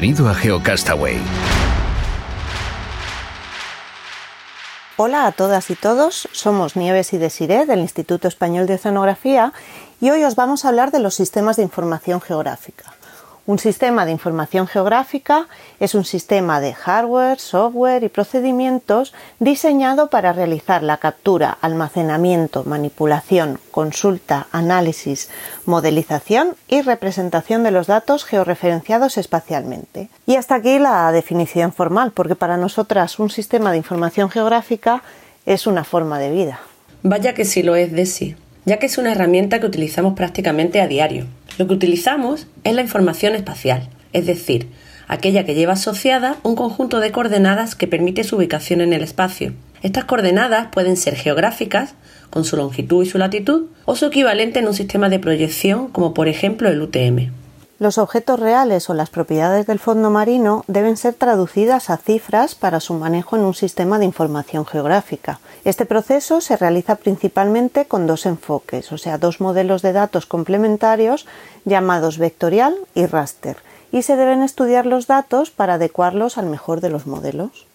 Bienvenido a GeoCastaway. Hola a todas y todos, somos Nieves y Desiré del Instituto Español de Oceanografía y hoy os vamos a hablar de los sistemas de información geográfica. Un sistema de información geográfica es un sistema de hardware, software y procedimientos diseñado para realizar la captura, almacenamiento, manipulación, consulta, análisis, modelización y representación de los datos georreferenciados espacialmente. Y hasta aquí la definición formal, porque para nosotras un sistema de información geográfica es una forma de vida. Vaya que sí lo es de sí, ya que es una herramienta que utilizamos prácticamente a diario lo que utilizamos es la información espacial, es decir, aquella que lleva asociada un conjunto de coordenadas que permite su ubicación en el espacio. Estas coordenadas pueden ser geográficas, con su longitud y su latitud, o su equivalente en un sistema de proyección, como por ejemplo el UTM. Los objetos reales o las propiedades del fondo marino deben ser traducidas a cifras para su manejo en un sistema de información geográfica. Este proceso se realiza principalmente con dos enfoques, o sea, dos modelos de datos complementarios llamados vectorial y raster, y se deben estudiar los datos para adecuarlos al mejor de los modelos.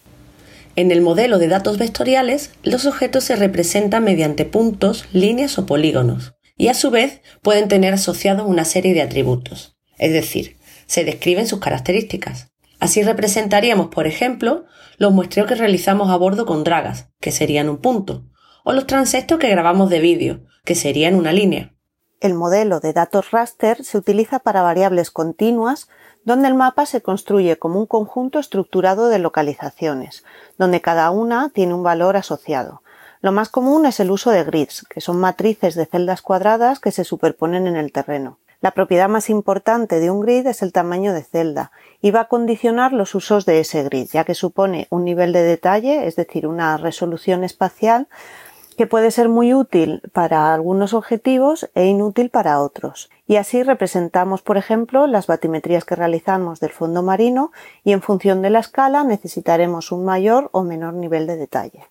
En el modelo de datos vectoriales, los objetos se representan mediante puntos, líneas o polígonos, y a su vez pueden tener asociados una serie de atributos es decir, se describen sus características. Así representaríamos, por ejemplo, los muestreos que realizamos a bordo con dragas, que serían un punto, o los transectos que grabamos de vídeo, que serían una línea. El modelo de datos raster se utiliza para variables continuas, donde el mapa se construye como un conjunto estructurado de localizaciones, donde cada una tiene un valor asociado. Lo más común es el uso de grids, que son matrices de celdas cuadradas que se superponen en el terreno. La propiedad más importante de un grid es el tamaño de celda y va a condicionar los usos de ese grid, ya que supone un nivel de detalle, es decir, una resolución espacial que puede ser muy útil para algunos objetivos e inútil para otros. Y así representamos, por ejemplo, las batimetrías que realizamos del fondo marino y en función de la escala necesitaremos un mayor o menor nivel de detalle.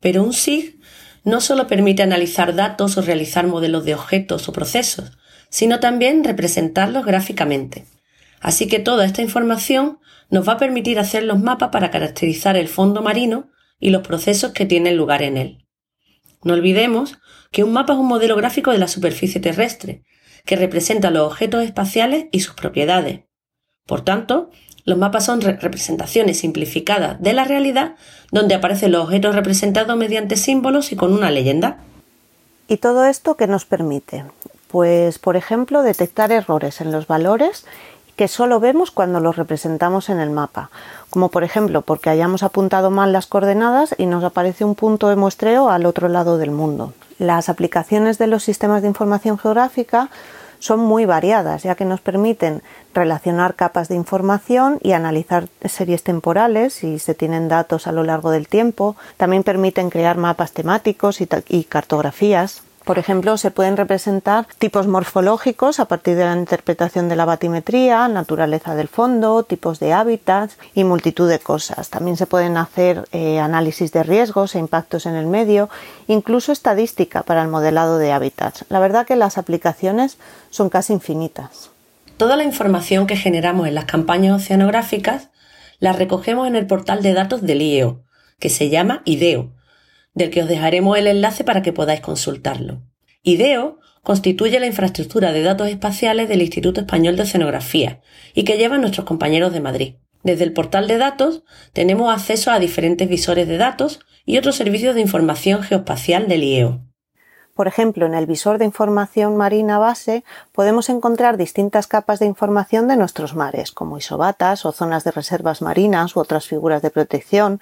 Pero un SIG no solo permite analizar datos o realizar modelos de objetos o procesos, sino también representarlos gráficamente. Así que toda esta información nos va a permitir hacer los mapas para caracterizar el fondo marino y los procesos que tienen lugar en él. No olvidemos que un mapa es un modelo gráfico de la superficie terrestre, que representa los objetos espaciales y sus propiedades. Por tanto, los mapas son representaciones simplificadas de la realidad donde aparecen los objetos representados mediante símbolos y con una leyenda. ¿Y todo esto qué nos permite? Pues, por ejemplo, detectar errores en los valores que solo vemos cuando los representamos en el mapa, como por ejemplo porque hayamos apuntado mal las coordenadas y nos aparece un punto de muestreo al otro lado del mundo. Las aplicaciones de los sistemas de información geográfica son muy variadas, ya que nos permiten relacionar capas de información y analizar series temporales si se tienen datos a lo largo del tiempo. También permiten crear mapas temáticos y, y cartografías por ejemplo, se pueden representar tipos morfológicos a partir de la interpretación de la batimetría, naturaleza del fondo, tipos de hábitats y multitud de cosas. También se pueden hacer eh, análisis de riesgos e impactos en el medio, incluso estadística para el modelado de hábitats. La verdad que las aplicaciones son casi infinitas. Toda la información que generamos en las campañas oceanográficas la recogemos en el portal de datos del IEO, que se llama IDEO, del que os dejaremos el enlace para que podáis consultarlo. IDEO constituye la infraestructura de datos espaciales del Instituto Español de Oceanografía y que llevan nuestros compañeros de Madrid. Desde el portal de datos tenemos acceso a diferentes visores de datos y otros servicios de información geoespacial del IEO. Por ejemplo, en el visor de información marina base podemos encontrar distintas capas de información de nuestros mares, como isobatas o zonas de reservas marinas u otras figuras de protección,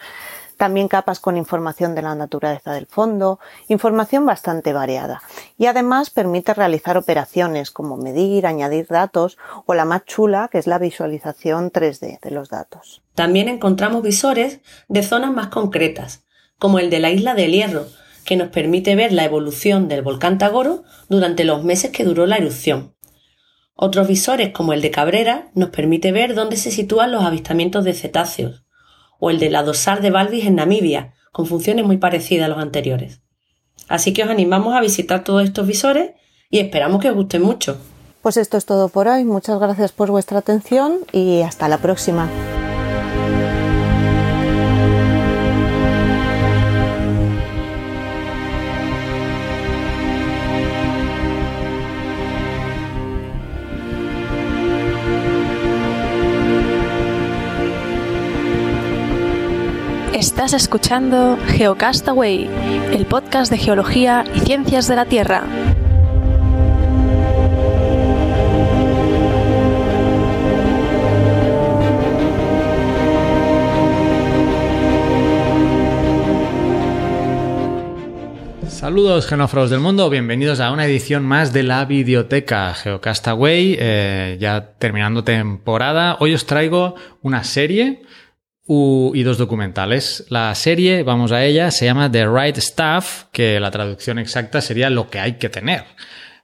también capas con información de la naturaleza del fondo, información bastante variada. Y además permite realizar operaciones como medir, añadir datos o la más chula que es la visualización 3D de los datos. También encontramos visores de zonas más concretas, como el de la isla del Hierro, que nos permite ver la evolución del volcán Tagoro durante los meses que duró la erupción. Otros visores, como el de Cabrera, nos permite ver dónde se sitúan los avistamientos de cetáceos, o el de la dosar de Balvis en Namibia, con funciones muy parecidas a los anteriores. Así que os animamos a visitar todos estos visores y esperamos que os gusten mucho. Pues esto es todo por hoy. Muchas gracias por vuestra atención y hasta la próxima. Estás escuchando Geocastaway, el podcast de geología y ciencias de la Tierra. Saludos genófagos del mundo, bienvenidos a una edición más de la videoteca Geocastaway, eh, ya terminando temporada. Hoy os traigo una serie y dos documentales. La serie, vamos a ella, se llama The Right Stuff, que la traducción exacta sería lo que hay que tener.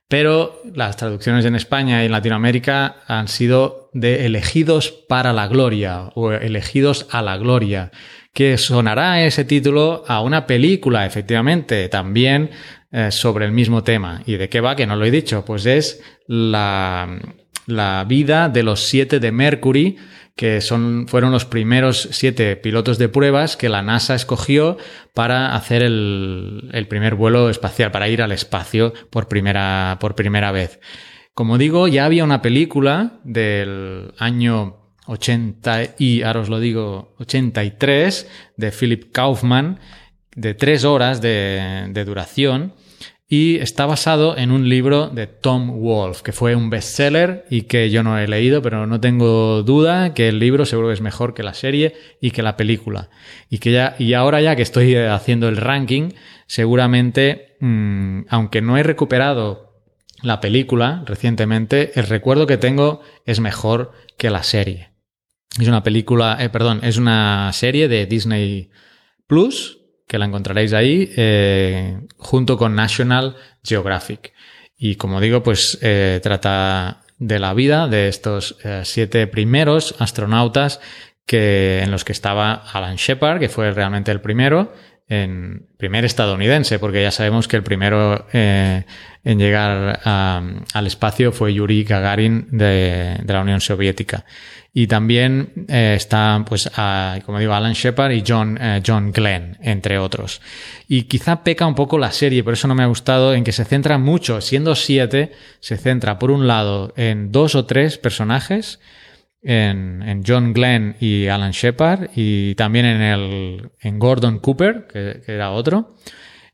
Pero las traducciones en España y en Latinoamérica han sido de elegidos para la gloria o elegidos a la gloria, que sonará ese título a una película, efectivamente, también eh, sobre el mismo tema. ¿Y de qué va? Que no lo he dicho. Pues es la, la vida de los siete de Mercury, que son, fueron los primeros siete pilotos de pruebas que la NASA escogió para hacer el, el primer vuelo espacial, para ir al espacio por primera, por primera vez. Como digo, ya había una película del año 80 y, ahora os lo digo, 83 de Philip Kaufman, de tres horas de, de duración, y está basado en un libro de Tom Wolfe, que fue un bestseller y que yo no he leído, pero no tengo duda que el libro seguro es mejor que la serie y que la película. Y que ya, y ahora ya que estoy haciendo el ranking, seguramente, mmm, aunque no he recuperado la película recientemente, el recuerdo que tengo es mejor que la serie. Es una película, eh, perdón, es una serie de Disney Plus que la encontraréis ahí eh, junto con National Geographic. Y como digo, pues eh, trata de la vida de estos eh, siete primeros astronautas que, en los que estaba Alan Shepard, que fue realmente el primero, en primer estadounidense, porque ya sabemos que el primero eh, en llegar al espacio fue Yuri Gagarin de, la Unión Soviética. Y también eh, está, pues, como digo, Alan Shepard y John, eh, John Glenn, entre otros. Y quizá peca un poco la serie, por eso no me ha gustado, en que se centra mucho, siendo siete, se centra por un lado en dos o tres personajes, en, en, John Glenn y Alan Shepard y también en, el, en Gordon Cooper, que, que, era otro.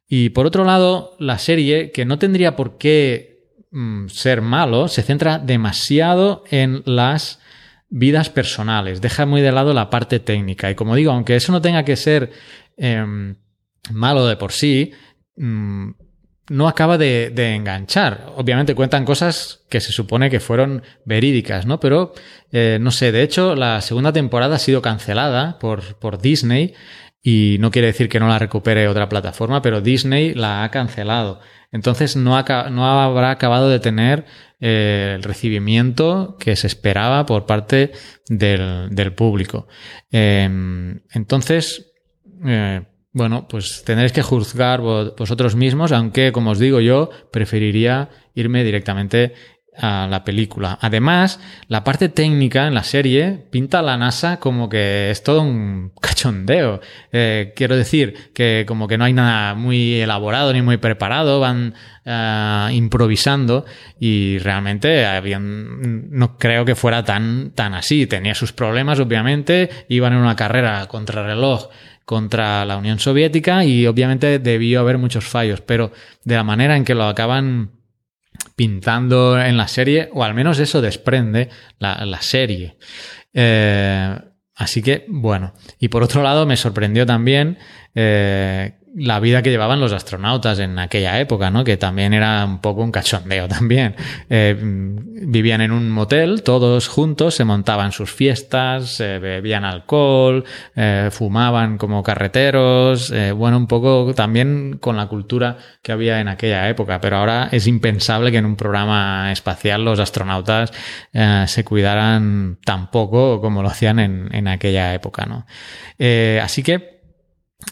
Y por otro lado, la serie, que no tendría por qué mm, ser malo, se centra demasiado en las vidas personales, deja muy de lado la parte técnica. Y como digo, aunque eso no tenga que ser eh, malo de por sí, mmm, no acaba de, de, enganchar. Obviamente cuentan cosas que se supone que fueron verídicas, ¿no? Pero, eh, no sé, de hecho, la segunda temporada ha sido cancelada por, por Disney y no quiere decir que no la recupere otra plataforma, pero Disney la ha cancelado. Entonces no, ha, no habrá acabado de tener eh, el recibimiento que se esperaba por parte del, del público. Eh, entonces, eh, bueno, pues tendréis que juzgar vosotros mismos, aunque, como os digo yo, preferiría irme directamente a la película. Además, la parte técnica en la serie pinta a la NASA como que es todo un cachondeo. Eh, quiero decir que como que no hay nada muy elaborado ni muy preparado, van uh, improvisando y realmente no creo que fuera tan, tan así. Tenía sus problemas, obviamente, iban en una carrera contra reloj contra la Unión Soviética y obviamente debió haber muchos fallos, pero de la manera en que lo acaban pintando en la serie, o al menos eso desprende la, la serie. Eh, Así que, bueno. Y por otro lado, me sorprendió también eh, la vida que llevaban los astronautas en aquella época, ¿no? Que también era un poco un cachondeo también. Eh, vivían en un motel, todos juntos, se montaban sus fiestas, bebían alcohol, eh, fumaban como carreteros, eh, bueno, un poco también con la cultura que había en aquella época. Pero ahora es impensable que en un programa espacial los astronautas se cuidaran tan poco como lo hacían en, en aquella época, ¿no? así que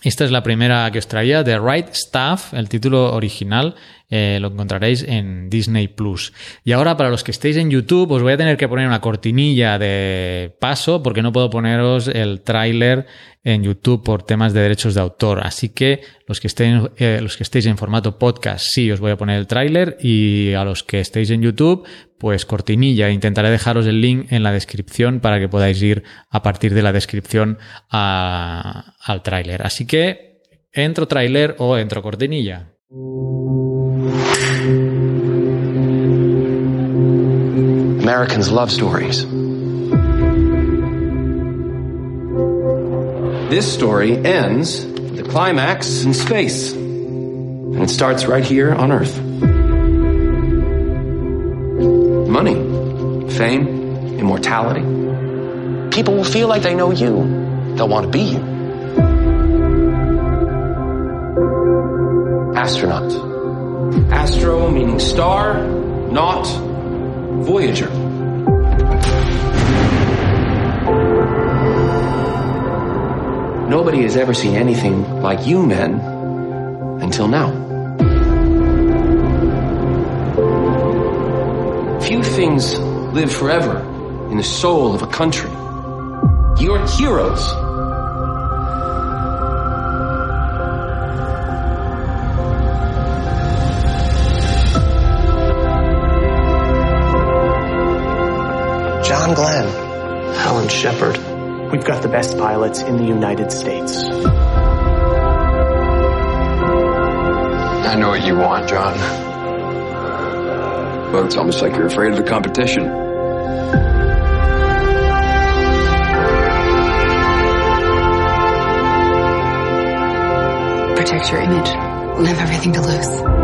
esta es la primera que os traía, The Right Stuff, el título original eh, lo encontraréis en Disney Plus. Y ahora, para los que estéis en YouTube, os voy a tener que poner una cortinilla de paso porque no puedo poneros el tráiler en YouTube por temas de derechos de autor. Así que los que, estén, eh, los que estéis en formato podcast, sí, os voy a poner el tráiler y a los que estéis en YouTube, pues cortinilla. Intentaré dejaros el link en la descripción para que podáis ir a partir de la descripción al tráiler. Así que, ¿entro tráiler o entro cortinilla? Americans love stories. This story ends with a climax in space, and it starts right here on Earth. Money, fame, immortality. People will feel like they know you. They'll want to be you. Astronaut. Astro meaning star, not Voyager. Nobody has ever seen anything like you men until now. Few things live forever in the soul of a country. You're heroes. Shepard. We've got the best pilots in the United States. I know what you want, John. But it's almost like you're afraid of the competition. Protect your image. We have everything to lose.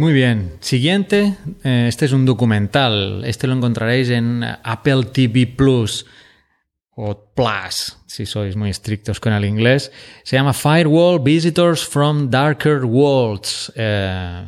Muy bien. Siguiente, eh, este es un documental. Este lo encontraréis en Apple TV Plus o Plus, si sois muy estrictos con el inglés. Se llama Firewall Visitors from Darker Worlds. Eh,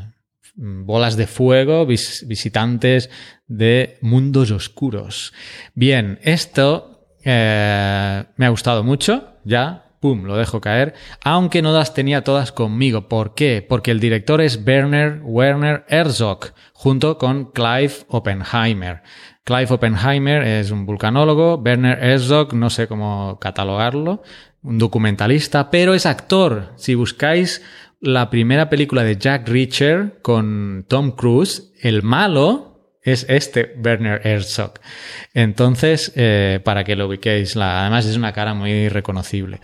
bolas de fuego, visitantes de mundos oscuros. Bien, esto eh, me ha gustado mucho, ya pum, lo dejo caer, aunque no las tenía todas conmigo. ¿Por qué? Porque el director es Werner Werner Herzog, junto con Clive Oppenheimer. Clive Oppenheimer es un vulcanólogo, Werner Herzog, no sé cómo catalogarlo, un documentalista, pero es actor. Si buscáis la primera película de Jack Reacher con Tom Cruise, el malo es este Werner Herzog. Entonces, eh, para que lo ubiquéis, además es una cara muy reconocible.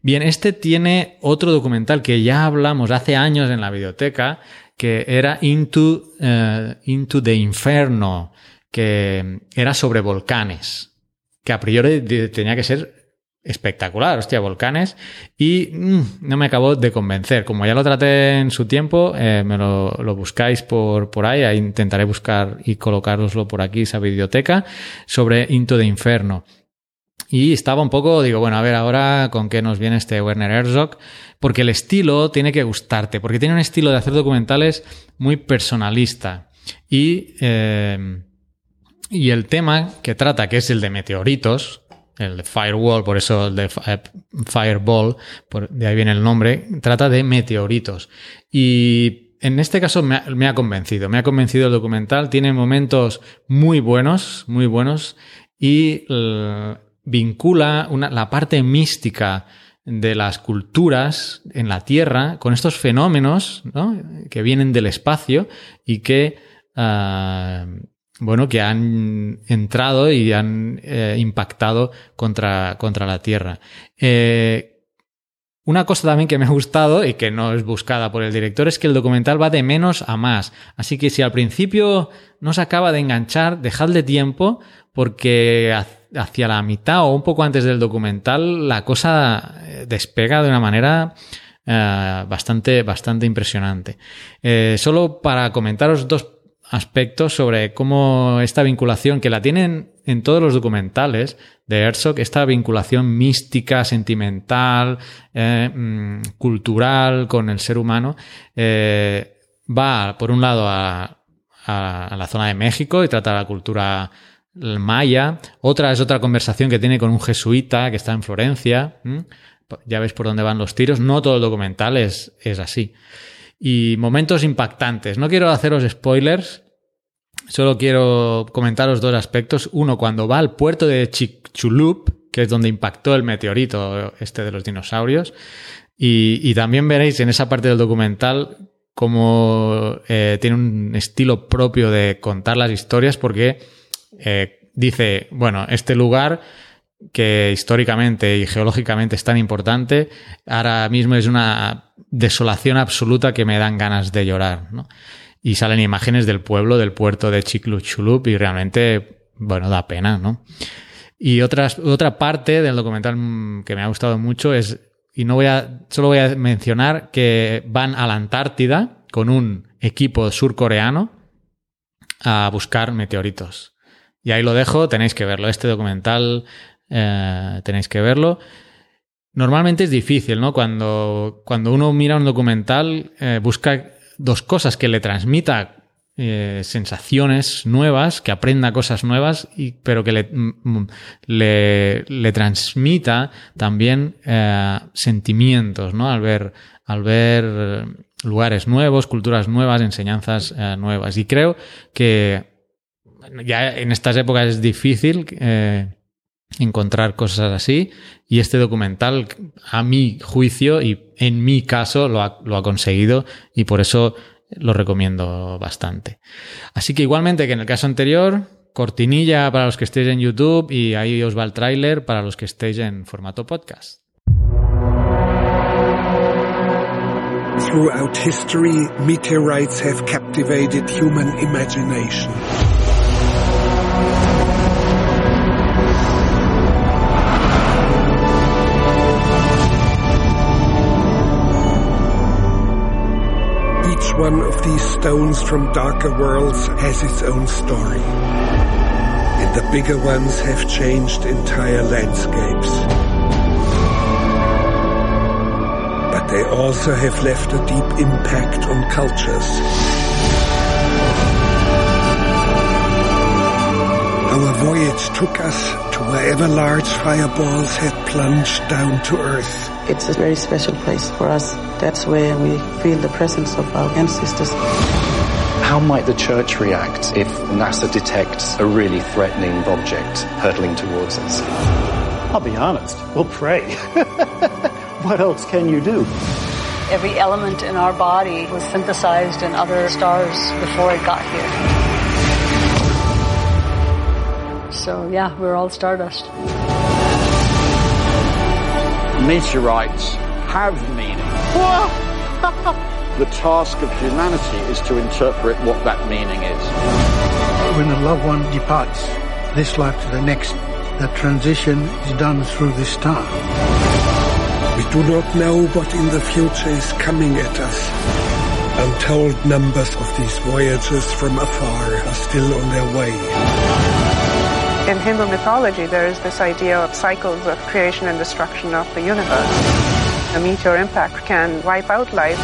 Bien, este tiene otro documental que ya hablamos hace años en la biblioteca, que era Into, eh, Into the Inferno, que era sobre volcanes, que a priori tenía que ser espectacular, hostia, volcanes, y mm, no me acabó de convencer. Como ya lo traté en su tiempo, eh, me lo, buscáis por, por ahí, intentaré buscar y colocároslo por aquí, esa biblioteca, sobre Into the Inferno. Y estaba un poco, digo, bueno, a ver ahora con qué nos viene este Werner Herzog, porque el estilo tiene que gustarte, porque tiene un estilo de hacer documentales muy personalista. Y, eh, y el tema que trata, que es el de meteoritos, el de Firewall, por eso el eh, Fireball, de ahí viene el nombre, trata de meteoritos. Y en este caso me ha, convencido, me ha convencido el documental, tiene momentos muy buenos, muy buenos, y vincula la parte mística de las culturas en la Tierra con estos fenómenos que vienen del espacio y que ah, bueno, que han entrado y han eh, impactado contra, contra la Tierra. Eh, una cosa también que me ha gustado y que no es buscada por el director es que el documental va de menos a más. Así que si al principio no se acaba de enganchar, dejadle tiempo porque hacia la mitad o un poco antes del documental la cosa eh, despega de una manera bastante, bastante impresionante. Solo para comentaros dos aspectos sobre cómo esta vinculación, que la tienen en todos los documentales de Herzog, esta vinculación mística, sentimental, eh, mm, cultural con el ser humano, eh, va por un lado a, la zona de México y trata la cultura maya, otra es otra conversación que tiene con un jesuita que está en Florencia, ya veis por dónde van los tiros, no todo el documental es así y momentos impactantes. No quiero haceros spoilers, solo quiero comentaros dos aspectos. Uno, cuando va al puerto de Chicxulub, que es donde impactó el meteorito este de los dinosaurios, y, también veréis en esa parte del documental cómo eh, tiene un estilo propio de contar las historias porque eh, dice, bueno, este lugar que históricamente y geológicamente es tan importante, ahora mismo es una desolación absoluta que me dan ganas de llorar, ¿no? Y salen imágenes del pueblo, del puerto de Chicxulub y realmente, bueno, da pena, ¿no? Y otras, otra parte del documental que me ha gustado mucho es, y no voy a, solo voy a mencionar que van a la Antártida con un equipo surcoreano a buscar meteoritos. Y ahí lo dejo, tenéis que verlo. Este documental eh, tenéis que verlo. Normalmente es difícil, ¿no? Cuando, cuando uno mira un documental, eh, busca dos cosas, que le transmita eh, sensaciones nuevas, que aprenda cosas nuevas, y, pero que le, le, le transmita también sentimientos, ¿no? Al ver, al ver lugares nuevos, culturas nuevas, enseñanzas nuevas. Y creo que ya en estas épocas es difícil encontrar cosas así y este documental a mi juicio y en mi caso lo ha, lo ha conseguido y por eso lo recomiendo bastante. Así que igualmente que en el caso anterior, cortinilla para los que estéis en YouTube y ahí os va el tráiler para los que estéis en formato podcast. Throughout history, meteorites have captivated human imagination. One of these stones from darker worlds has its own story. And the bigger ones have changed entire landscapes. But they also have left a deep impact on cultures. Our voyage took us to wherever large fireballs had plunged down to Earth. It's a very special place for us. That's where we feel the presence of our ancestors. How might the church react if NASA detects a really threatening object hurtling towards us? I'll be honest, we'll pray. what else can you do? Every element in our body was synthesized in other stars before it got here. So yeah, we're all stardust meteorites have meaning. the task of humanity is to interpret what that meaning is. When a loved one departs this life to the next, that transition is done through this star. We do not know what in the future is coming at us. Untold numbers of these voyagers from afar are still on their way. In Hindu mythology, there is this idea of cycles of creation and destruction of the universe. A meteor impact can wipe out life,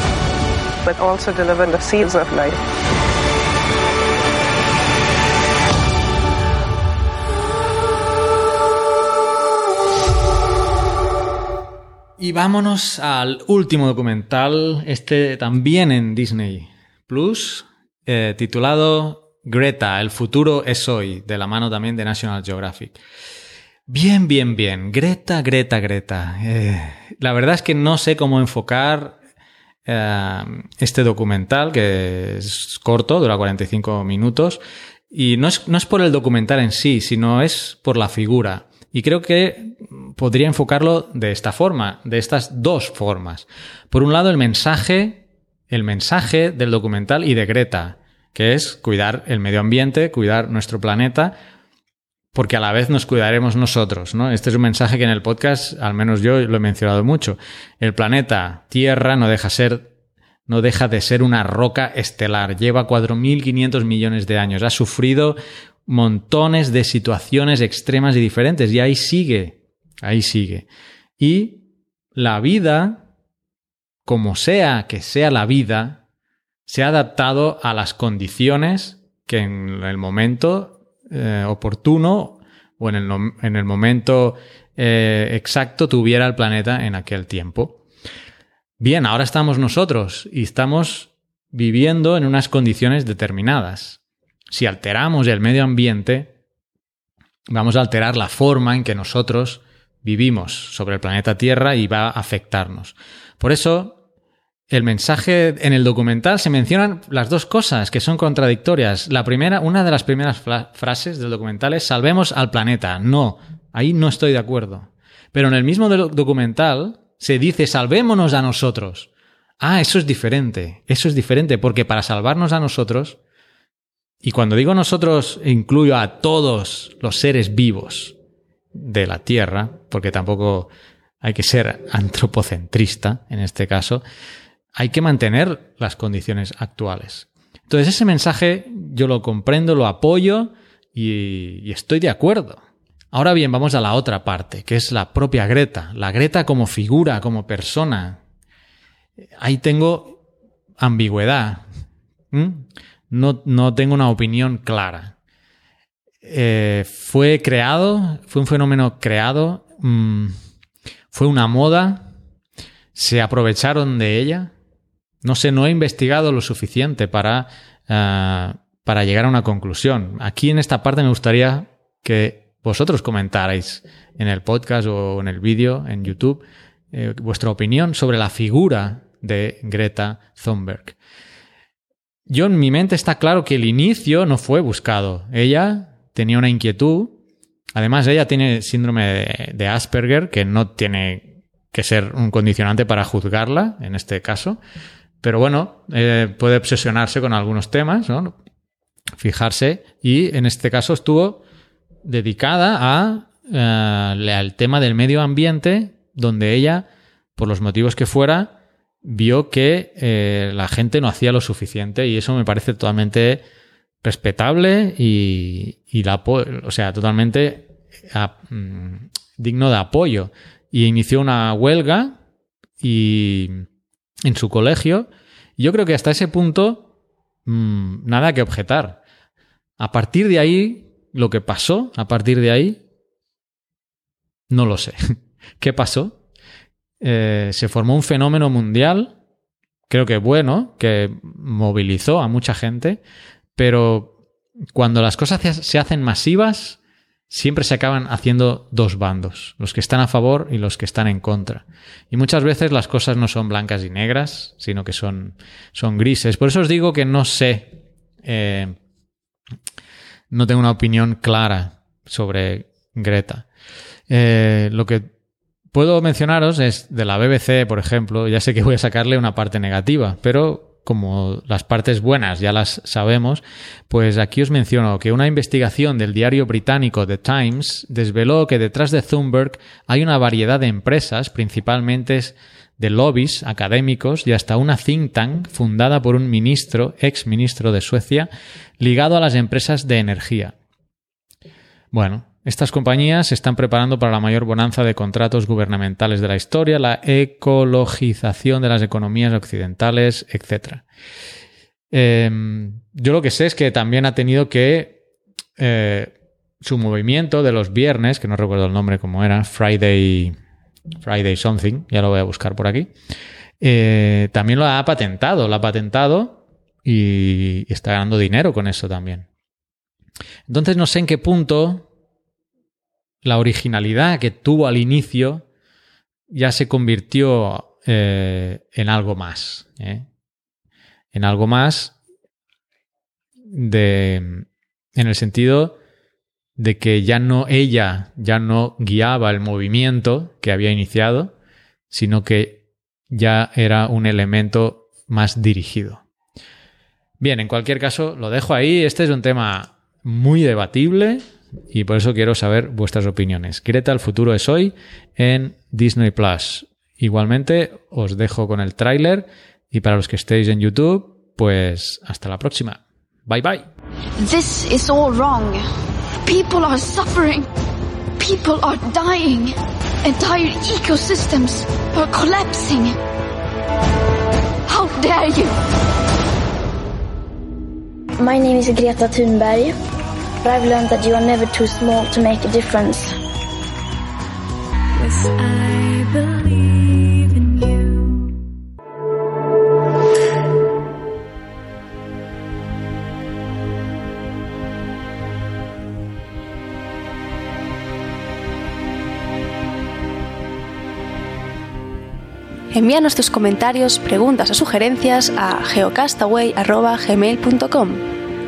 but also deliver the seeds of life. Y vámonos al último documental, este también en Disney Plus, eh, titulado Greta, el futuro es hoy, de la mano también de National Geographic. Bien, bien, bien. Greta, Greta, Greta. Eh, la verdad es que no sé cómo enfocar eh, este documental, que es corto, dura 45 minutos, Y no es, no es por el documental en sí, sino es por la figura. Y creo que podría enfocarlo de esta forma, de estas dos formas. Por un lado, el mensaje, el mensaje del documental y de Greta, que es cuidar el medio ambiente, cuidar nuestro planeta, porque a la vez nos cuidaremos nosotros, ¿no? Este es un mensaje que en el podcast, al menos yo lo he mencionado mucho. El planeta Tierra no deja ser no deja de ser una roca estelar. Lleva 4.500 millones de años. Ha sufrido montones de situaciones extremas y diferentes. Y ahí sigue. Ahí sigue. Y la vida, como sea que sea la vida, se ha adaptado a las condiciones que en el momento eh, oportuno o en el, en el momento eh, exacto tuviera el planeta en aquel tiempo. Bien, ahora estamos nosotros y estamos viviendo en unas condiciones determinadas. Si alteramos el medio ambiente, vamos a alterar la forma en que nosotros vivimos sobre el planeta Tierra y va a afectarnos. Por eso, el mensaje en el documental se mencionan las dos cosas que son contradictorias. La primera, una de las primeras frases del documental es salvemos al planeta. No, ahí no estoy de acuerdo. Pero en el mismo documental se dice salvémonos a nosotros. Ah, eso es diferente, eso es diferente, porque para salvarnos a nosotros, y cuando digo nosotros incluyo a todos los seres vivos de la Tierra, porque tampoco hay que ser antropocentrista en este caso, hay que mantener las condiciones actuales. Entonces ese mensaje yo lo comprendo, lo apoyo y, estoy de acuerdo. Ahora bien, vamos a la otra parte, que es la propia Greta. La Greta como figura, como persona. Ahí tengo ambigüedad. No, no, tengo una opinión clara. Eh, fue creado, fue un fenómeno creado, mm, fue una moda, se aprovecharon de ella. No sé, no he investigado lo suficiente para, ah, para llegar a una conclusión. Aquí en esta parte me gustaría que vosotros comentarais en el podcast o en el vídeo en YouTube eh, vuestra opinión sobre la figura de Greta Thunberg. Yo en mi mente está claro que el inicio no fue buscado. Ella tenía una inquietud. Además, ella tiene síndrome de, Asperger, que no tiene que ser un condicionante para juzgarla, en este caso. Pero bueno, eh, puede obsesionarse con algunos temas, ¿no? Fijarse. Y en este caso estuvo dedicada a, eh, al tema del medio ambiente, donde ella, por los motivos que fuera, vio que eh, la gente no hacía lo suficiente y eso me parece totalmente respetable y, la, o sea, totalmente mm, digno de apoyo. Y inició una huelga y en su colegio. Yo creo que hasta ese punto mm, nada que objetar. A partir de ahí lo que pasó a partir de ahí, no lo sé. ¿Qué pasó? Eh, se formó un fenómeno mundial, creo que bueno, que movilizó a mucha gente, pero cuando las cosas se hacen masivas, siempre se acaban haciendo dos bandos, los que están a favor y los que están en contra. Y muchas veces las cosas no son blancas y negras, sino que son, son grises. Por eso os digo que no sé eh, no tengo una opinión clara sobre Greta. Eh, lo que puedo mencionaros es de la BBC, por ejemplo, ya sé que voy a sacarle una parte negativa, pero como las partes buenas ya las sabemos, pues aquí os menciono que una investigación del diario británico The Times desveló que detrás de Thunberg hay una variedad de empresas, principalmente de lobbies académicos y hasta una think tank fundada por un ministro, ex ministro de Suecia, ligado a las empresas de energía. Bueno, estas compañías se están preparando para la mayor bonanza de contratos gubernamentales de la historia, la ecologización de las economías occidentales, etc. Em, yo lo que sé es que también ha tenido que eh, su movimiento de los viernes, que no recuerdo el nombre como era, Friday Friday Something, ya lo voy a buscar por aquí, eh, también lo ha patentado, lo ha patentado y está ganando dinero con eso también. Entonces no sé en qué punto la originalidad que tuvo al inicio ya se convirtió eh, en algo más. ¿eh? En algo más de, en el sentido de que ya no ella ya no guiaba el movimiento que había iniciado, sino que ya era un elemento más dirigido. Bien, en cualquier caso, lo dejo ahí. Este es un tema muy debatible y por eso quiero saber vuestras opiniones. Greta, el futuro es hoy en Disney Plus. Igualmente, os dejo con el tráiler y para los que estéis en YouTube, pues hasta la próxima. Bye bye. This is all wrong. People are suffering. People are dying. Entire ecosystems are collapsing. How dare you? My name is Greta Thunberg. But I've learned that you are never too small to make a difference. Yes, I believe in you. Envíanos tus comentarios, preguntas o sugerencias a geocastaway.gmail.com.